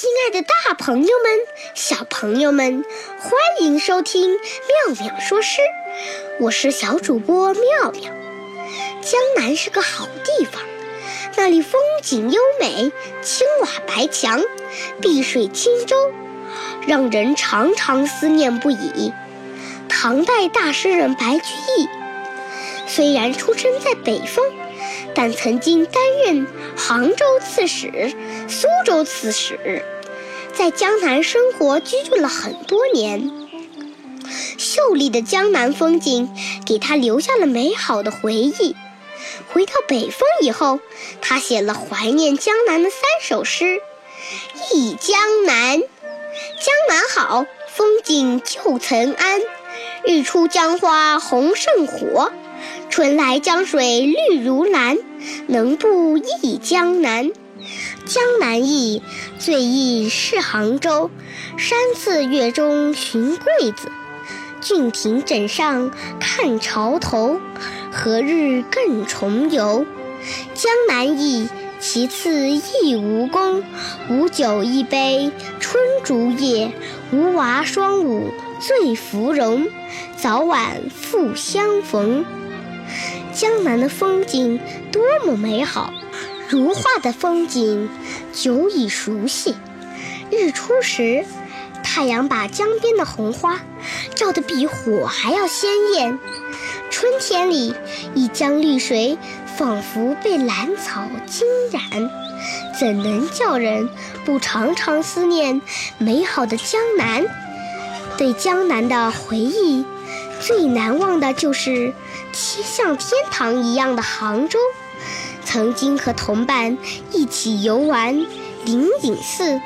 亲爱的，大朋友们、小朋友们，欢迎收听妙妙说诗。我是小主播妙妙。江南是个好地方，那里风景优美，青瓦白墙，碧水轻舟，让人常常思念不已。唐代大诗人白居易，虽然出生在北方。但曾经担任杭州刺史、苏州刺史，在江南生活居住了很多年。秀丽的江南风景给他留下了美好的回忆。回到北方以后，他写了怀念江南的三首诗：《忆江南》，江南好，风景旧曾谙，日出江花红胜火。春来江水绿如蓝，能不忆江南？江南忆，最忆是杭州。山寺月中寻桂子，郡亭枕上看潮头。何日更重游？江南忆，其次忆吴宫。吴酒一杯春竹叶，吴娃双舞醉芙蓉。早晚复相逢。江南的风景多么美好，如画的风景久已熟悉。日出时，太阳把江边的红花照得比火还要鲜艳。春天里，一江绿水仿佛被兰草浸染，怎能叫人不常常思念美好的江南？对江南的回忆。最难忘的就是像天堂一样的杭州。曾经和同伴一起游玩灵隐寺，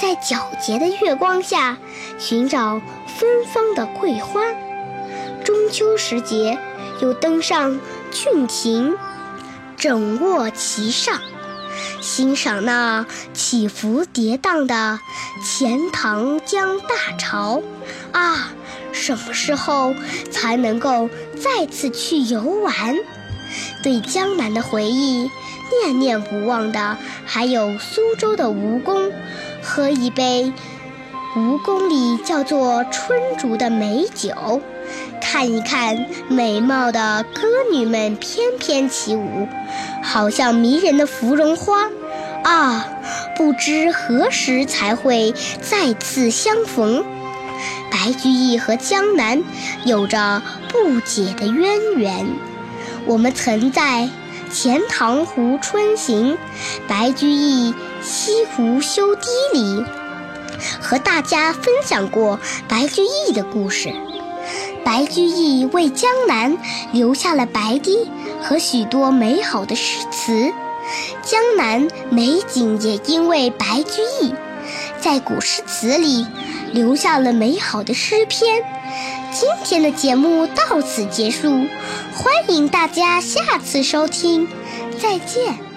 在皎洁的月光下寻找芬芳的桂花。中秋时节，又登上郡亭，枕卧其上，欣赏那起伏跌宕的钱塘江大潮。啊！什么时候才能够再次去游玩？对江南的回忆念念不忘的，还有苏州的吴宫，喝一杯吴宫里叫做春竹的美酒，看一看美貌的歌女们翩翩起舞，好像迷人的芙蓉花。啊，不知何时才会再次相逢。白居易和江南有着不解的渊源。我们曾在《钱塘湖春行》《白居易西湖修堤》里和大家分享过白居易的故事。白居易为江南留下了白堤和许多美好的诗词，江南美景也因为白居易在古诗词里。留下了美好的诗篇。今天的节目到此结束，欢迎大家下次收听，再见。